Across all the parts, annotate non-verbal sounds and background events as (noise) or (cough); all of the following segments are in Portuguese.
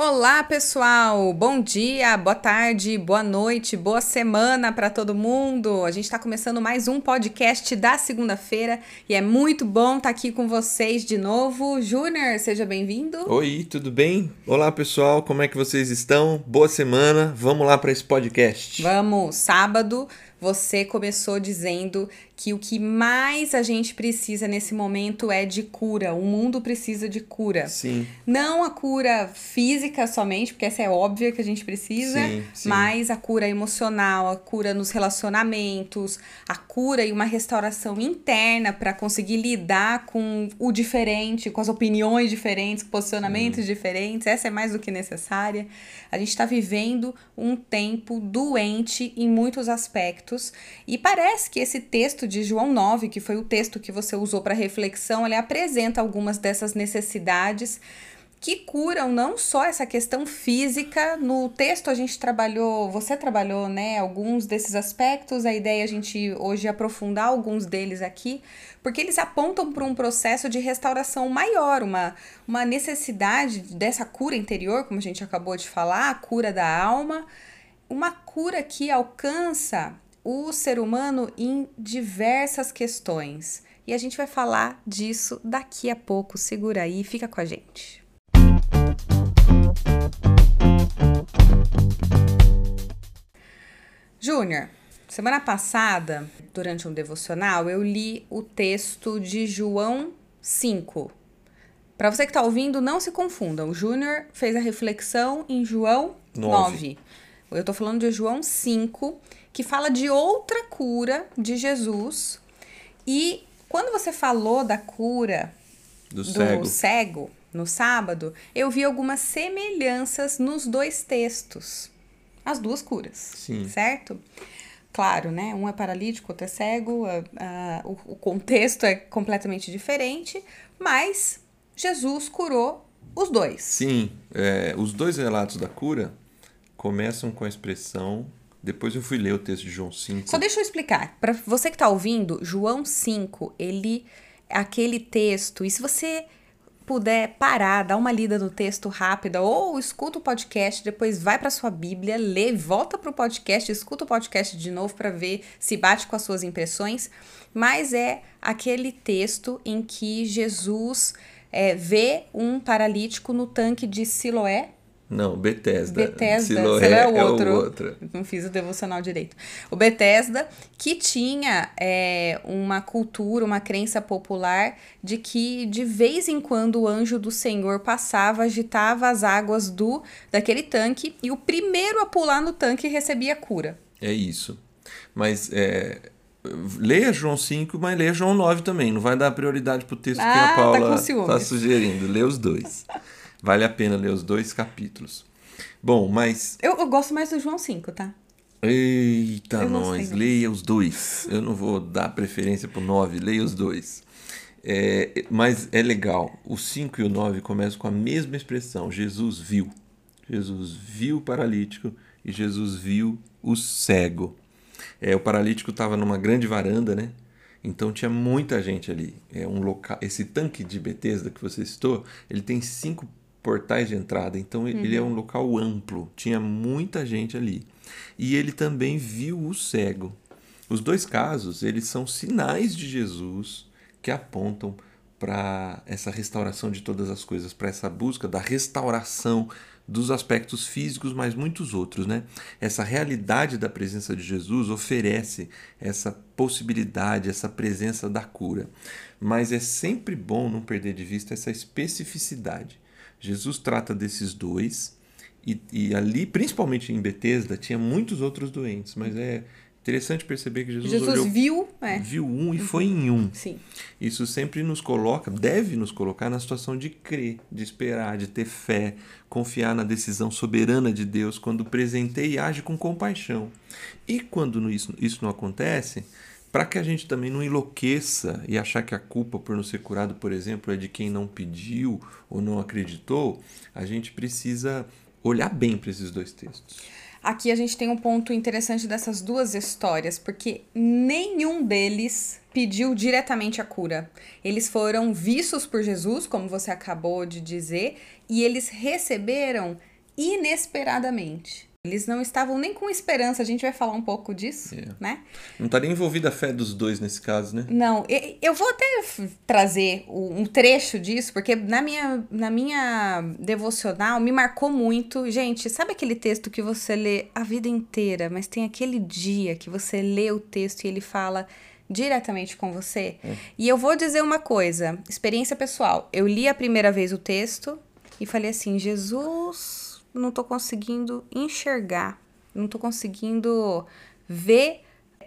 Olá, pessoal! Bom dia, boa tarde, boa noite, boa semana para todo mundo! A gente está começando mais um podcast da segunda-feira e é muito bom estar tá aqui com vocês de novo. Júnior, seja bem-vindo. Oi, tudo bem? Olá, pessoal, como é que vocês estão? Boa semana, vamos lá para esse podcast. Vamos, sábado você começou dizendo que o que mais a gente precisa nesse momento é de cura. O mundo precisa de cura. Sim. Não a cura física somente, porque essa é óbvia que a gente precisa, sim, sim. mas a cura emocional, a cura nos relacionamentos, a cura e uma restauração interna para conseguir lidar com o diferente, com as opiniões diferentes, com posicionamentos hum. diferentes. Essa é mais do que necessária. A gente está vivendo um tempo doente em muitos aspectos e parece que esse texto de João 9, que foi o texto que você usou para reflexão, ele apresenta algumas dessas necessidades que curam não só essa questão física. No texto a gente trabalhou, você trabalhou, né, alguns desses aspectos. A ideia é a gente hoje aprofundar alguns deles aqui, porque eles apontam para um processo de restauração maior, uma, uma necessidade dessa cura interior, como a gente acabou de falar, a cura da alma, uma cura que alcança o ser humano em diversas questões. E a gente vai falar disso daqui a pouco. Segura aí, fica com a gente. Júnior, semana passada, durante um devocional, eu li o texto de João 5. Para você que está ouvindo, não se confunda. O Júnior fez a reflexão em João 9. 9. Eu estou falando de João 5, que fala de outra cura de Jesus. E quando você falou da cura do, do cego. cego no sábado, eu vi algumas semelhanças nos dois textos. As duas curas. Sim. Certo? Claro, né? Um é paralítico, outro é cego, a, a, o, o contexto é completamente diferente, mas Jesus curou os dois. Sim, é, os dois relatos da cura começam com a expressão. Depois eu fui ler o texto de João 5. Só deixa eu explicar. Para você que está ouvindo, João 5, ele é aquele texto. E se você puder parar, dar uma lida no texto rápida ou escuta o podcast, depois vai para sua Bíblia, lê, volta para o podcast, escuta o podcast de novo para ver se bate com as suas impressões. Mas é aquele texto em que Jesus é, vê um paralítico no tanque de Siloé, não, Bethesda. Bethesda, Siloé é, o outro. É o outro. Não fiz o devocional direito. O Bethesda, que tinha é, uma cultura, uma crença popular de que de vez em quando o anjo do Senhor passava, agitava as águas do daquele tanque e o primeiro a pular no tanque recebia cura. É isso. Mas é, leia João 5, mas leia João 9 também. Não vai dar prioridade pro texto ah, que a tá Paula está tá sugerindo. Lê os dois. (laughs) Vale a pena ler os dois capítulos. Bom, mas. Eu, eu gosto mais do João 5, tá? Eita, eu nós, leia os dois. Eu não vou dar preferência pro 9, leia os dois. É, mas é legal. O 5 e o 9 começam com a mesma expressão: Jesus viu. Jesus viu o paralítico e Jesus viu o cego. É, o paralítico estava numa grande varanda, né? Então tinha muita gente ali. É um local. Esse tanque de Bethesda que você citou, ele tem cinco portais de entrada. Então uhum. ele é um local amplo, tinha muita gente ali. E ele também viu o cego. Os dois casos, eles são sinais de Jesus que apontam para essa restauração de todas as coisas, para essa busca da restauração dos aspectos físicos, mas muitos outros, né? Essa realidade da presença de Jesus oferece essa possibilidade, essa presença da cura. Mas é sempre bom não perder de vista essa especificidade. Jesus trata desses dois, e, e, ali, principalmente em Betesda, tinha muitos outros doentes, mas é interessante perceber que Jesus, Jesus olhou, viu, é. viu um e uhum. foi em um. Sim. Isso sempre nos coloca, deve nos colocar na situação de crer, de esperar, de ter fé, confiar na decisão soberana de Deus quando presenteia e age com compaixão. E quando isso, isso não acontece, para que a gente também não enlouqueça e achar que a culpa por não ser curado, por exemplo, é de quem não pediu ou não acreditou, a gente precisa olhar bem para esses dois textos. Aqui a gente tem um ponto interessante dessas duas histórias, porque nenhum deles pediu diretamente a cura. Eles foram vistos por Jesus, como você acabou de dizer, e eles receberam inesperadamente. Eles não estavam nem com esperança, a gente vai falar um pouco disso, yeah. É. né? Não estaria envolvida a fé dos dois nesse caso, né? Não, eu vou até trazer um trecho disso, porque na minha, na minha devocional me marcou muito. Gente, sabe aquele texto que você lê a vida inteira, mas tem aquele dia que você lê o texto e ele fala diretamente com você? É. E eu vou dizer uma coisa, experiência pessoal. Eu li a primeira vez o texto e falei assim: Jesus não tô conseguindo enxergar, não tô conseguindo ver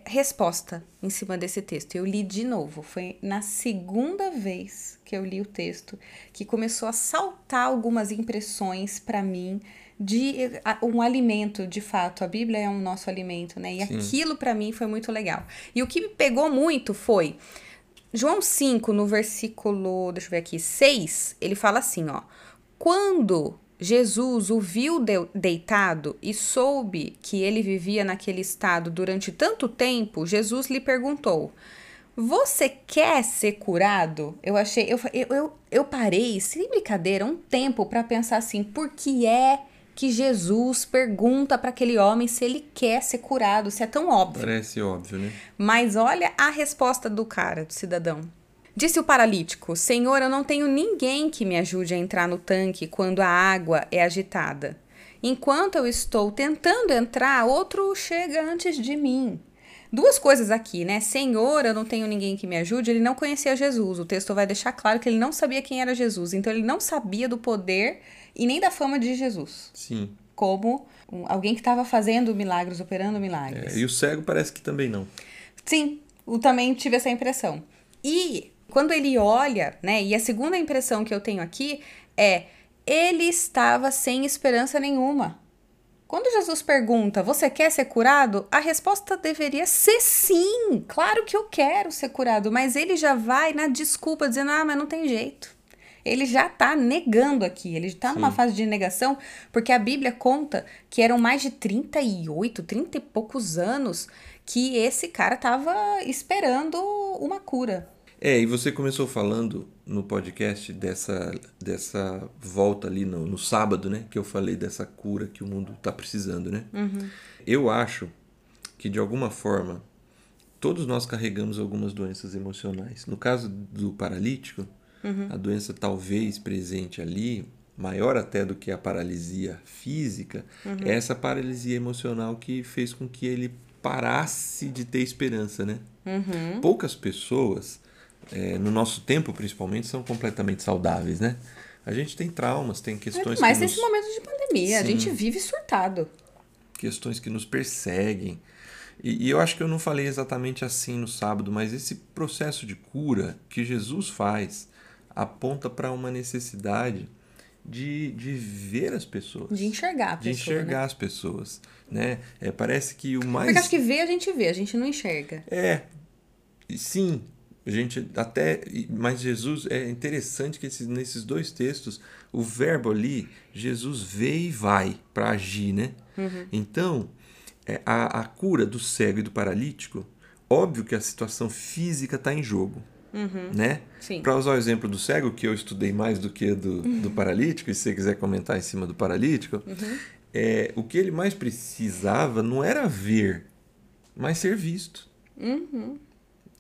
resposta em cima desse texto. Eu li de novo, foi na segunda vez que eu li o texto que começou a saltar algumas impressões para mim de um alimento, de fato. A Bíblia é um nosso alimento, né? E Sim. aquilo para mim foi muito legal. E o que me pegou muito foi João 5, no versículo, deixa eu ver aqui, 6, ele fala assim, ó: "Quando Jesus o viu deitado e soube que ele vivia naquele estado durante tanto tempo, Jesus lhe perguntou: Você quer ser curado? Eu achei, eu, eu, eu parei, sem brincadeira, um tempo para pensar assim: por que é que Jesus pergunta para aquele homem se ele quer ser curado? Se é tão óbvio. Parece óbvio, né? Mas olha a resposta do cara, do cidadão. Disse o paralítico: Senhor, eu não tenho ninguém que me ajude a entrar no tanque quando a água é agitada. Enquanto eu estou tentando entrar, outro chega antes de mim. Duas coisas aqui, né? Senhor, eu não tenho ninguém que me ajude. Ele não conhecia Jesus. O texto vai deixar claro que ele não sabia quem era Jesus. Então ele não sabia do poder e nem da fama de Jesus. Sim. Como alguém que estava fazendo milagres, operando milagres. É, e o cego parece que também não. Sim, eu também tive essa impressão. E quando ele olha, né? E a segunda impressão que eu tenho aqui é ele estava sem esperança nenhuma. Quando Jesus pergunta, você quer ser curado? A resposta deveria ser sim. Claro que eu quero ser curado, mas ele já vai na desculpa dizendo: "Ah, mas não tem jeito". Ele já está negando aqui, ele está numa fase de negação, porque a Bíblia conta que eram mais de 38, 30 e poucos anos que esse cara estava esperando uma cura. É, e você começou falando no podcast dessa, dessa volta ali no, no sábado, né? Que eu falei dessa cura que o mundo está precisando, né? Uhum. Eu acho que de alguma forma todos nós carregamos algumas doenças emocionais. No caso do paralítico, uhum. a doença talvez presente ali, maior até do que a paralisia física, uhum. é essa paralisia emocional que fez com que ele parasse de ter esperança, né? Uhum. Poucas pessoas é, no nosso tempo principalmente, são completamente saudáveis, né? A gente tem traumas, tem questões. Mas nesse nos... momento de pandemia, Sim. a gente vive surtado. Questões que nos perseguem. E, e, eu acho que eu não falei exatamente assim no sábado, mas esse processo de cura que Jesus faz aponta para uma necessidade de, de ver as pessoas. De enxergar a pessoa. De enxergar né? as pessoas. Né? É, parece que o mais. Porque acho que ver a gente vê, a gente não enxerga. É. Sim, a gente até. Mas Jesus é interessante que esses, nesses dois textos, o verbo ali, Jesus vê e vai para agir, né? Uhum. Então, é, a, a cura do cego e do paralítico, óbvio que a situação física está em jogo. Uhum. Né? Para usar o exemplo do cego, que eu estudei mais do que do, uhum. do paralítico, e se você quiser comentar em cima do paralítico, uhum. é, o que ele mais precisava não era ver, mas ser visto. Uhum.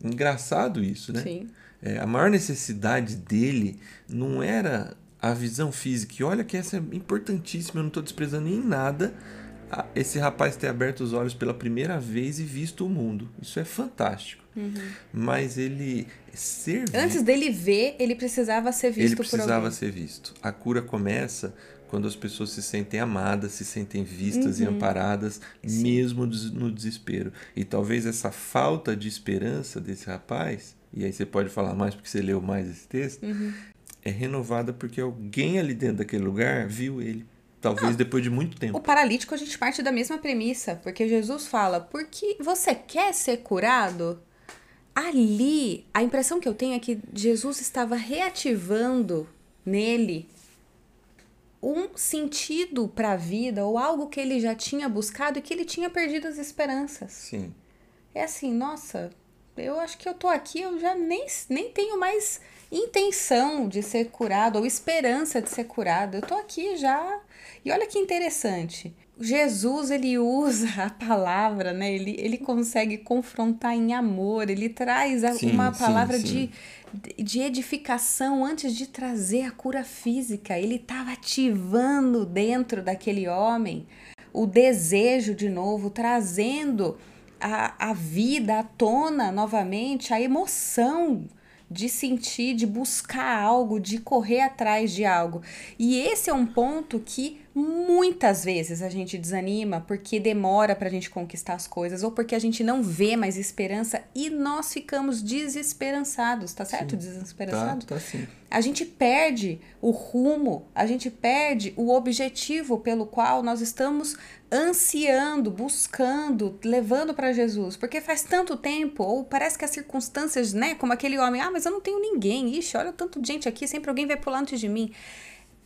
Engraçado isso, né? Sim. É, a maior necessidade dele não era a visão física. E olha que essa é importantíssima, eu não estou desprezando em nada esse rapaz ter aberto os olhos pela primeira vez e visto o mundo. Isso é fantástico. Uhum. Mas ele ser Antes dele ver, ele precisava ser visto ele precisava por ser visto. A cura começa quando as pessoas se sentem amadas, se sentem vistas uhum. e amparadas, Sim. mesmo no desespero. E talvez essa falta de esperança desse rapaz, e aí você pode falar mais porque você leu mais esse texto, uhum. é renovada porque alguém ali dentro daquele lugar viu ele. Talvez Não, depois de muito tempo. O paralítico a gente parte da mesma premissa, porque Jesus fala: porque você quer ser curado? Ali, a impressão que eu tenho é que Jesus estava reativando nele um sentido para a vida ou algo que ele já tinha buscado e que ele tinha perdido as esperanças. Sim. É assim, nossa, eu acho que eu tô aqui, eu já nem, nem tenho mais intenção de ser curado ou esperança de ser curado. Eu tô aqui já. E olha que interessante. Jesus, ele usa a palavra, né? Ele, ele consegue confrontar em amor, ele traz sim, uma palavra sim, sim. De, de edificação antes de trazer a cura física. Ele estava ativando dentro daquele homem o desejo de novo, trazendo a, a vida à tona novamente, a emoção de sentir, de buscar algo, de correr atrás de algo. E esse é um ponto que muitas vezes a gente desanima porque demora para a gente conquistar as coisas ou porque a gente não vê mais esperança e nós ficamos desesperançados, tá certo? Sim. Desesperançado? Tá, tá sim. A gente perde o rumo, a gente perde o objetivo pelo qual nós estamos ansiando, buscando, levando para Jesus, porque faz tanto tempo, ou parece que as circunstâncias, né, como aquele homem, ah, mas eu não tenho ninguém, ixi, olha tanto gente aqui, sempre alguém vai pular antes de mim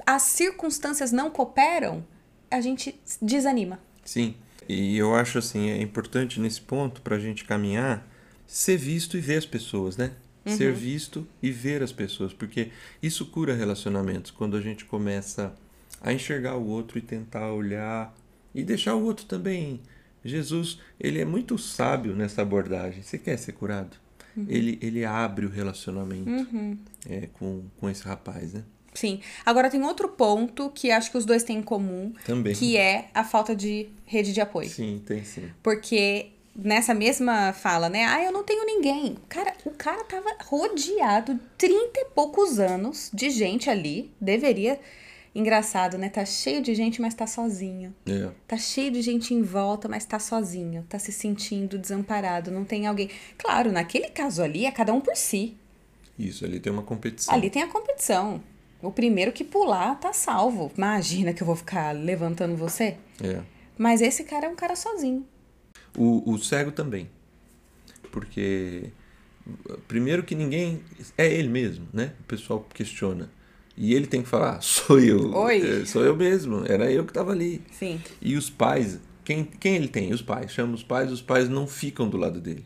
as circunstâncias não cooperam, a gente desanima. Sim. E eu acho assim, é importante nesse ponto para a gente caminhar, ser visto e ver as pessoas, né? Uhum. Ser visto e ver as pessoas, porque isso cura relacionamentos quando a gente começa a enxergar o outro e tentar olhar e deixar o outro também. Jesus, ele é muito sábio nessa abordagem. Você quer ser curado? Uhum. Ele, ele abre o relacionamento uhum. é, com, com esse rapaz, né? Sim. Agora tem outro ponto que acho que os dois têm em comum. Também. Que é a falta de rede de apoio. Sim, tem sim. Porque nessa mesma fala, né? Ah, eu não tenho ninguém. Cara, o cara tava rodeado 30 e poucos anos de gente ali. Deveria. Engraçado, né? Tá cheio de gente, mas tá sozinho. É. Tá cheio de gente em volta, mas tá sozinho. Tá se sentindo desamparado. Não tem alguém. Claro, naquele caso ali é cada um por si. Isso, ali tem uma competição. Ali tem a competição. O primeiro que pular tá salvo. Imagina que eu vou ficar levantando você. É. Mas esse cara é um cara sozinho. O, o cego também. Porque, primeiro que ninguém. É ele mesmo, né? O pessoal questiona. E ele tem que falar: sou eu. Oi. É, sou eu mesmo. Era eu que estava ali. Sim. E os pais. Quem, quem ele tem? Os pais. Chama os pais, os pais não ficam do lado dele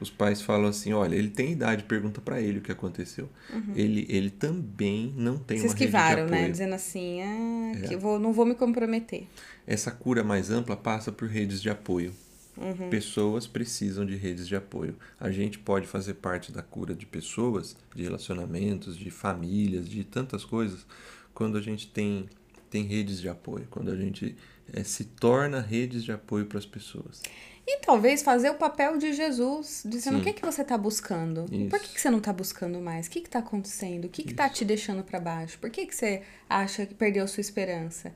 os pais falam assim, olha, ele tem idade, pergunta para ele o que aconteceu. Uhum. Ele, ele também não tem Se uma esquivaram, rede de né? né? Dizendo assim, ah, é. que eu vou, não vou me comprometer. Essa cura mais ampla passa por redes de apoio. Uhum. Pessoas precisam de redes de apoio. A gente pode fazer parte da cura de pessoas, de relacionamentos, de famílias, de tantas coisas, quando a gente tem, tem redes de apoio, quando a gente é, se torna redes de apoio para as pessoas. E talvez fazer o papel de Jesus, dizendo Sim. o que, é que você está buscando. Isso. Por que, que você não está buscando mais? O que está acontecendo? O que está te deixando para baixo? Por que, que você acha que perdeu sua esperança?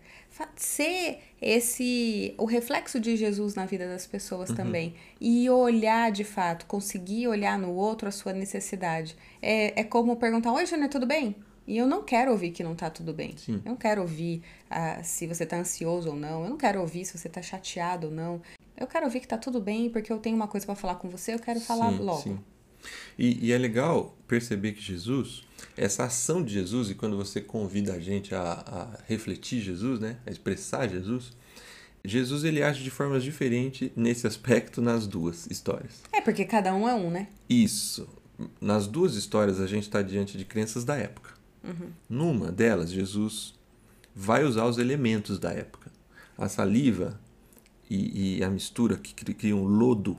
Ser esse o reflexo de Jesus na vida das pessoas uhum. também. E olhar de fato, conseguir olhar no outro a sua necessidade. É, é como perguntar: Oi, Júnior, tudo bem? E eu não quero ouvir que não tá tudo bem. Sim. Eu não quero ouvir uh, se você tá ansioso ou não. Eu não quero ouvir se você tá chateado ou não. Eu quero ouvir que tá tudo bem, porque eu tenho uma coisa para falar com você, eu quero falar sim, logo. Sim. E, e, é legal perceber que Jesus, essa ação de Jesus, e quando você convida a gente a, a refletir Jesus, né, a expressar Jesus, Jesus ele age de formas diferentes nesse aspecto nas duas histórias. É, porque cada um é um, né? Isso. Nas duas histórias a gente está diante de crenças da época. Uhum. Numa delas, Jesus vai usar os elementos da época. A saliva e, e a mistura que cria um lodo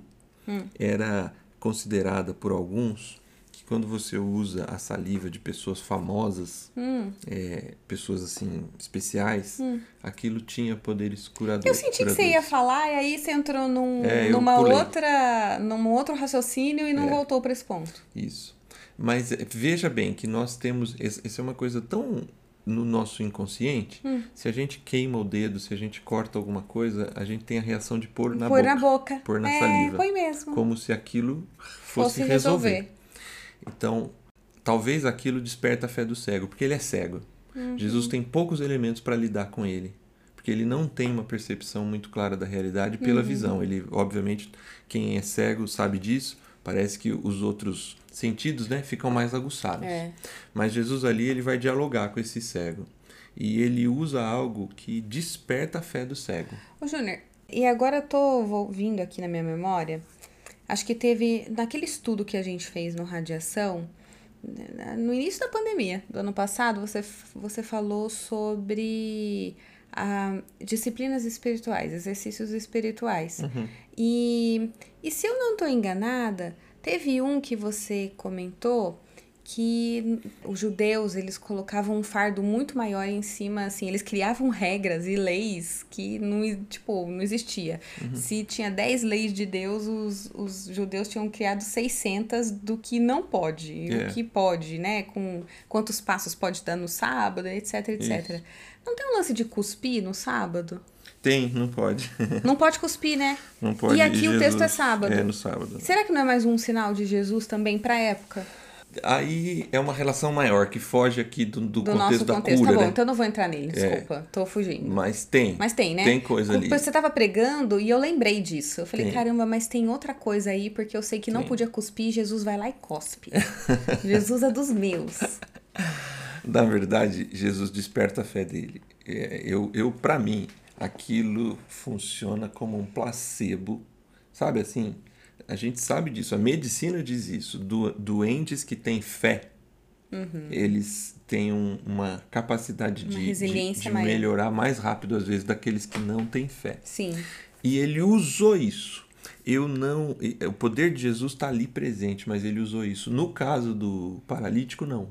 hum. era considerada por alguns que quando você usa a saliva de pessoas famosas, hum. é, pessoas assim especiais, hum. aquilo tinha poderes curadores. Eu senti curadores. que você ia falar e aí você entrou num, é, numa outra, num outro raciocínio e não é. voltou para esse ponto. Isso. Mas é, veja bem que nós temos. Essa é uma coisa tão no nosso inconsciente, hum. se a gente queima o dedo, se a gente corta alguma coisa, a gente tem a reação de pôr na pôr boca. na boca. Pôr na é, saliva. Põe mesmo. Como se aquilo fosse, fosse resolver. resolver. Então, talvez aquilo desperta a fé do cego, porque ele é cego. Uhum. Jesus tem poucos elementos para lidar com ele. Porque ele não tem uma percepção muito clara da realidade pela uhum. visão. Ele, obviamente, quem é cego sabe disso. Parece que os outros sentidos né, ficam mais aguçados. É. Mas Jesus ali ele vai dialogar com esse cego. E ele usa algo que desperta a fé do cego. Ô, Júnior, e agora eu tô ouvindo aqui na minha memória, acho que teve, naquele estudo que a gente fez no Radiação, no início da pandemia do ano passado, você, você falou sobre ah, disciplinas espirituais, exercícios espirituais. Uhum. E, e se eu não estou enganada, teve um que você comentou que os judeus eles colocavam um fardo muito maior em cima, assim, eles criavam regras e leis que não, tipo, não existia. Uhum. Se tinha 10 leis de Deus, os, os judeus tinham criado 600 do que não pode, yeah. o é. que pode, né, com quantos passos pode dar no sábado, etc, etc. Isso. Não tem um lance de cuspir no sábado? Tem, não pode. (laughs) Não pode cuspir, né? Não pode. E aqui e Jesus, o texto é sábado. É no sábado. Será que não é mais um sinal de Jesus também para a época? Aí é uma relação maior que foge aqui do, do, do contexto da contexto. cura. Tá bom, né? então eu não vou entrar nele, é. desculpa. É. Tô fugindo. Mas tem. Mas tem, né? Tem coisa ali. Você tava pregando e eu lembrei disso. Eu falei, tem. caramba, mas tem outra coisa aí, porque eu sei que não tem. podia cuspir, Jesus vai lá e cospe. (laughs) Jesus é dos meus. Na verdade, Jesus desperta a fé dele. É, eu, eu para mim, aquilo funciona como um placebo, sabe assim? A gente sabe disso, a medicina diz isso. Do, doentes que têm fé, uhum. eles têm um, uma capacidade uma de, de, de melhorar mais rápido, às vezes, daqueles que não têm fé. Sim. E ele usou isso. Eu não. O poder de Jesus está ali presente, mas ele usou isso. No caso do paralítico, não.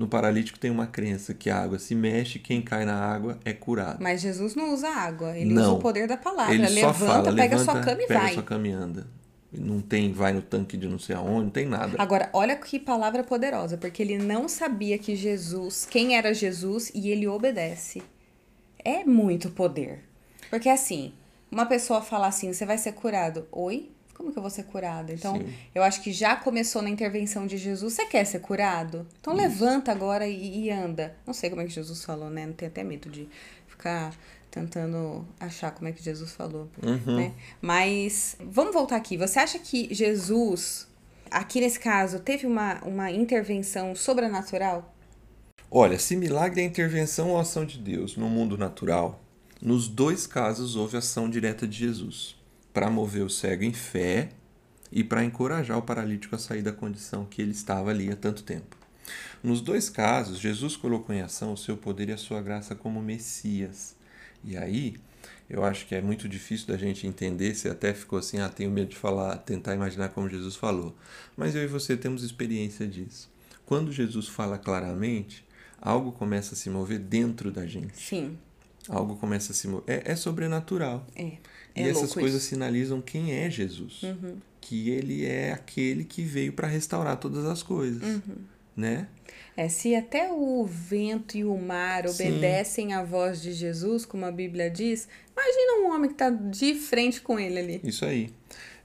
No paralítico tem uma crença que a água se mexe, quem cai na água é curado. Mas Jesus não usa água, ele não. usa o poder da palavra. Ele levanta, só fala, pega levanta, sua cama e pega vai. sua cama e anda. Não tem, vai no tanque de não sei aonde, não tem nada. Agora, olha que palavra poderosa, porque ele não sabia que Jesus, quem era Jesus, e ele obedece. É muito poder. Porque assim, uma pessoa fala assim, você vai ser curado. Oi? Como que eu vou ser curado? Então, Sim. eu acho que já começou na intervenção de Jesus. Você quer ser curado? Então, Isso. levanta agora e, e, anda. Não sei como é que Jesus falou, né? Não tenho até medo de ficar tentando achar como é que Jesus falou. Uhum. Né? Mas, vamos voltar aqui. Você acha que Jesus, aqui nesse caso, teve uma, uma intervenção sobrenatural? Olha, se milagre é intervenção ou ação de Deus no mundo natural, nos dois casos houve ação direta de Jesus para mover o cego em fé e para encorajar o paralítico a sair da condição que ele estava ali há tanto tempo. Nos dois casos, Jesus colocou em ação o seu poder e a sua graça como Messias. E aí, eu acho que é muito difícil da gente entender, se até ficou assim, ah, tenho medo de falar, tentar imaginar como Jesus falou. Mas eu e você temos experiência disso. Quando Jesus fala claramente, algo começa a se mover dentro da gente. Sim. Algo começa a se mover. É, é sobrenatural. É. É e essas coisas isso. sinalizam quem é Jesus. Uhum. Que ele é aquele que veio para restaurar todas as coisas. Uhum. Né? É, se até o vento e o mar obedecem Sim. à voz de Jesus, como a Bíblia diz, imagina um homem que está de frente com ele ali. Isso aí.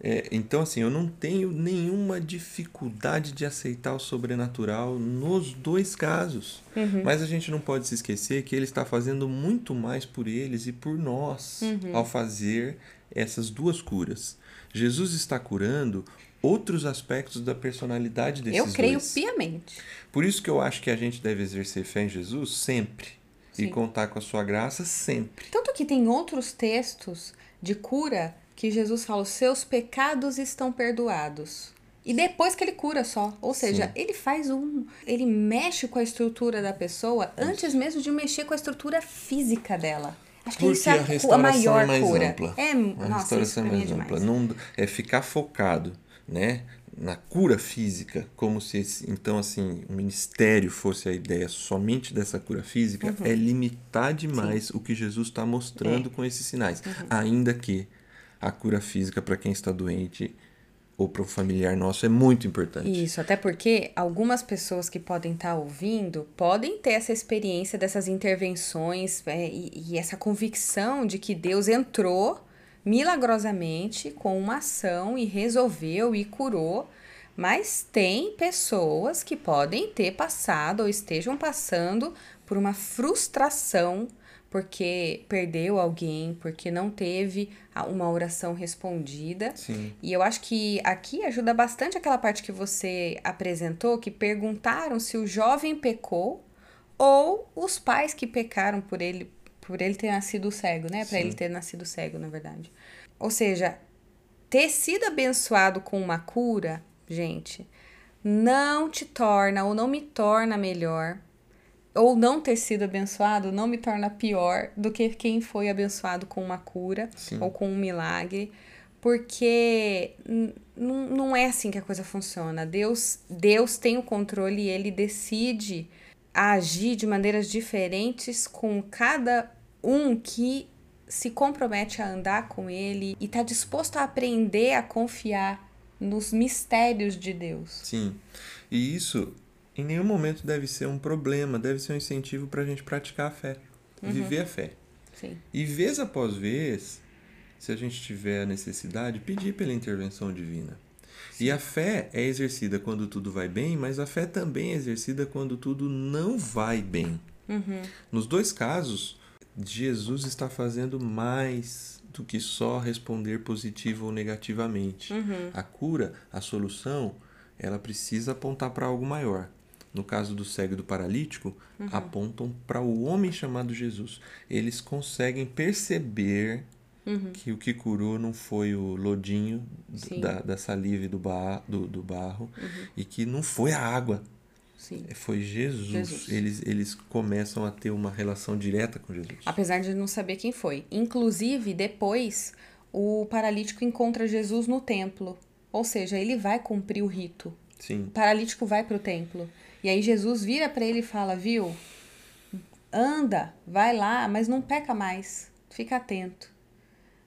É, então, assim, eu não tenho nenhuma dificuldade de aceitar o sobrenatural nos dois casos. Uhum. Mas a gente não pode se esquecer que ele está fazendo muito mais por eles e por nós uhum. ao fazer essas duas curas. Jesus está curando outros aspectos da personalidade desses Eu creio dois. piamente. Por isso que eu acho que a gente deve exercer fé em Jesus sempre. Sim. E contar com a sua graça sempre. Tanto que tem outros textos de cura que Jesus fala: os seus pecados estão perdoados. E depois que ele cura só. Ou seja, Sim. ele faz um. Ele mexe com a estrutura da pessoa antes mesmo de mexer com a estrutura física dela. Acho que Porque isso é a, a maior é mais cura. Ampla. É, a nossa, restauração é mais é ampla. Não, é ficar focado, né? Na cura física, como se então assim o ministério fosse a ideia somente dessa cura física, uhum. é limitar demais Sim. o que Jesus está mostrando é. com esses sinais, uhum. ainda que a cura física para quem está doente ou para o familiar nosso é muito importante. Isso, até porque algumas pessoas que podem estar tá ouvindo podem ter essa experiência dessas intervenções é, e, e, essa convicção de que Deus entrou milagrosamente com uma ação e resolveu e curou. Mas tem pessoas que podem ter passado ou estejam passando por uma frustração porque perdeu alguém, porque não teve uma oração respondida. Sim. E eu acho que aqui ajuda bastante aquela parte que você apresentou, que perguntaram se o jovem pecou ou os pais que pecaram por ele, por ele ter nascido cego, né? Para ele ter nascido cego, na verdade. Ou seja, ter sido abençoado com uma cura, gente, não te torna ou não me torna melhor, ou não ter sido abençoado não me torna pior do que quem foi abençoado com uma cura Sim. ou com um milagre, porque não é assim que a coisa funciona. Deus, Deus tem o controle e ele decide agir de maneiras diferentes com cada um que se compromete a andar com ele e está disposto a aprender a confiar nos mistérios de Deus. Sim. E isso em nenhum momento deve ser um problema, deve ser um incentivo para a gente praticar a fé, uhum. viver a fé. Sim. E vez após vez, se a gente tiver a necessidade, pedir pela intervenção divina. Sim. E a fé é exercida quando tudo vai bem, mas a fé também é exercida quando tudo não vai bem. Uhum. Nos dois casos, Jesus está fazendo mais do que só responder positivo ou negativamente. Uhum. A cura, a solução, ela precisa apontar para algo maior. No caso do cego e do paralítico, uhum. apontam para o homem chamado Jesus. Eles conseguem perceber uhum. que o que curou não foi o lodinho da, da, saliva e do, do, do barro uhum. e que não foi a água Sim. Foi Jesus. Jesus. Eles, eles começam a ter uma relação direta com Jesus. Apesar de não saber quem foi. Inclusive, depois, o paralítico encontra Jesus no templo. Ou seja, ele vai cumprir o rito. Sim. O paralítico vai para o templo. E aí Jesus vira para ele e fala: Viu? Anda, vai lá, mas não peca mais. Fica atento.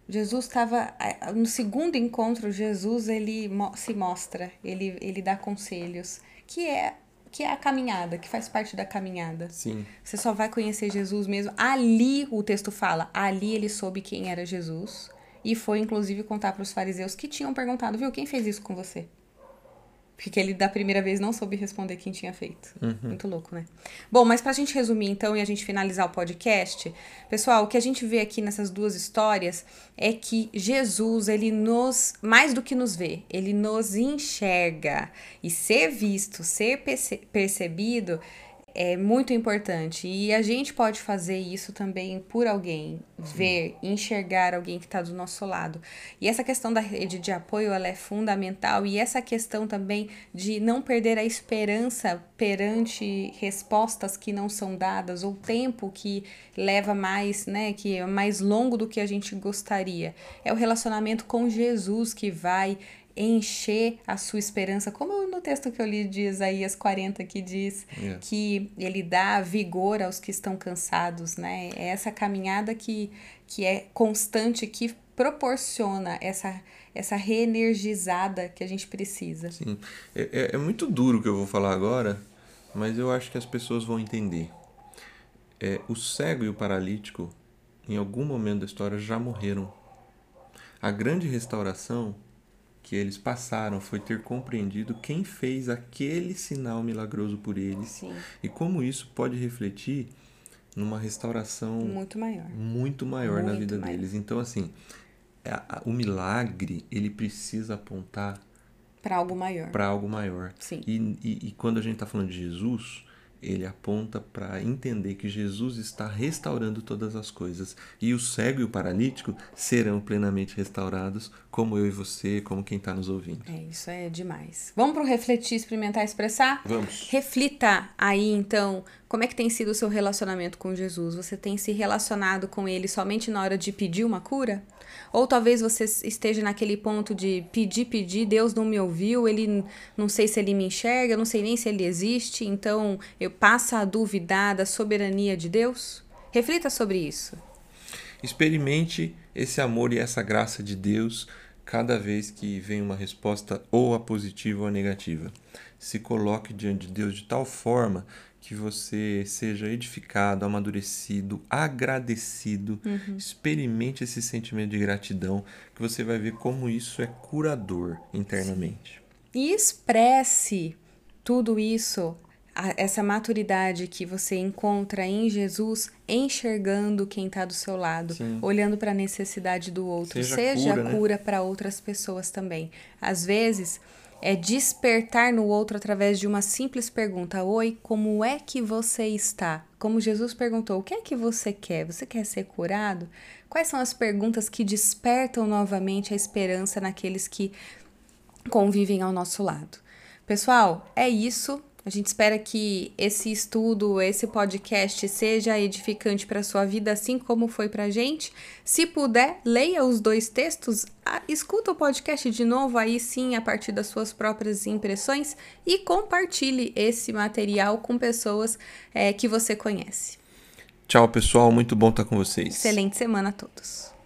Jesus estava no segundo encontro Jesus ele se mostra ele ele dá conselhos que é que é a caminhada, que faz parte da caminhada. Sim. Você só vai conhecer Jesus mesmo. Ali o texto fala, ali ele soube quem era Jesus e foi inclusive contar para os fariseus que tinham perguntado, viu, quem fez isso com você? Porque ele da primeira vez não soube responder quem tinha feito. Uhum. Muito louco, né? Bom, mas pra gente resumir então e a gente finalizar o podcast, pessoal, o que a gente vê aqui nessas duas histórias é que Jesus, ele nos, mais do que nos vê, ele nos enxerga. E ser visto, ser perce percebido é muito importante. E a gente pode fazer isso também por alguém, ver, enxergar alguém que está do nosso lado. E essa questão da rede de apoio ela é fundamental. E essa questão também de não perder a esperança perante respostas que não são dadas, ou tempo que leva mais, né, que é mais longo do que a gente gostaria. É o relacionamento com Jesus que vai encher a sua esperança, como no texto que eu li de Isaías 40 que diz yeah. que ele dá vigor aos que estão cansados, né? É essa caminhada que, que é constante, que proporciona essa, essa reenergizada que a gente precisa. Sim, é, é, é muito duro o que eu vou falar agora, mas eu acho que as pessoas vão entender. É, o cego e o paralítico, em algum momento da história, já morreram. A grande restauração que eles passaram foi ter compreendido quem fez aquele sinal milagroso por eles Sim. e como isso pode refletir numa restauração muito maior, muito maior muito na vida maior. deles. Então, assim, a, a, o milagre ele precisa apontar para algo maior. Para algo maior. Sim. E, e, e quando a gente está falando de Jesus, ele aponta para entender que Jesus está restaurando todas as coisas e o cego e o paralítico serão plenamente restaurados, como eu e você, como quem está nos ouvindo. É, isso é demais. Vamos para o refletir, experimentar, expressar? Vamos. Reflita aí, então, como é que tem sido o seu relacionamento com Jesus? Você tem se relacionado com ele somente na hora de pedir uma cura? Ou talvez você esteja naquele ponto de pedir, pedir, Deus não me ouviu, ele não sei se ele me enxerga, não sei nem se ele existe, então eu passo a duvidar da soberania de Deus? Reflita sobre isso. Experimente esse amor e essa graça de Deus cada vez que vem uma resposta ou a positiva ou a negativa. Se coloque diante de Deus de tal forma que você seja edificado, amadurecido, agradecido. Uhum. Experimente esse sentimento de gratidão, que você vai ver como isso é curador internamente. Sim. E expresse tudo isso, essa maturidade que você encontra em Jesus, enxergando quem está do seu lado, Sim. olhando para a necessidade do outro. Seja, Seja cura, cura né? para outras pessoas também. Às vezes é despertar no outro através de uma simples pergunta: Oi, como é que você está? Como Jesus perguntou: O que é que você quer? Você quer ser curado? Quais são as perguntas que despertam novamente a esperança naqueles que convivem ao nosso lado? Pessoal, é isso. A gente espera que esse estudo, esse podcast seja edificante para a sua vida, assim como foi para a gente. Se puder, leia os dois textos, escuta o podcast de novo, aí sim, a partir das suas próprias impressões, e compartilhe esse material com pessoas é, que você conhece. Tchau, pessoal. Muito bom estar com vocês. Excelente semana a todos.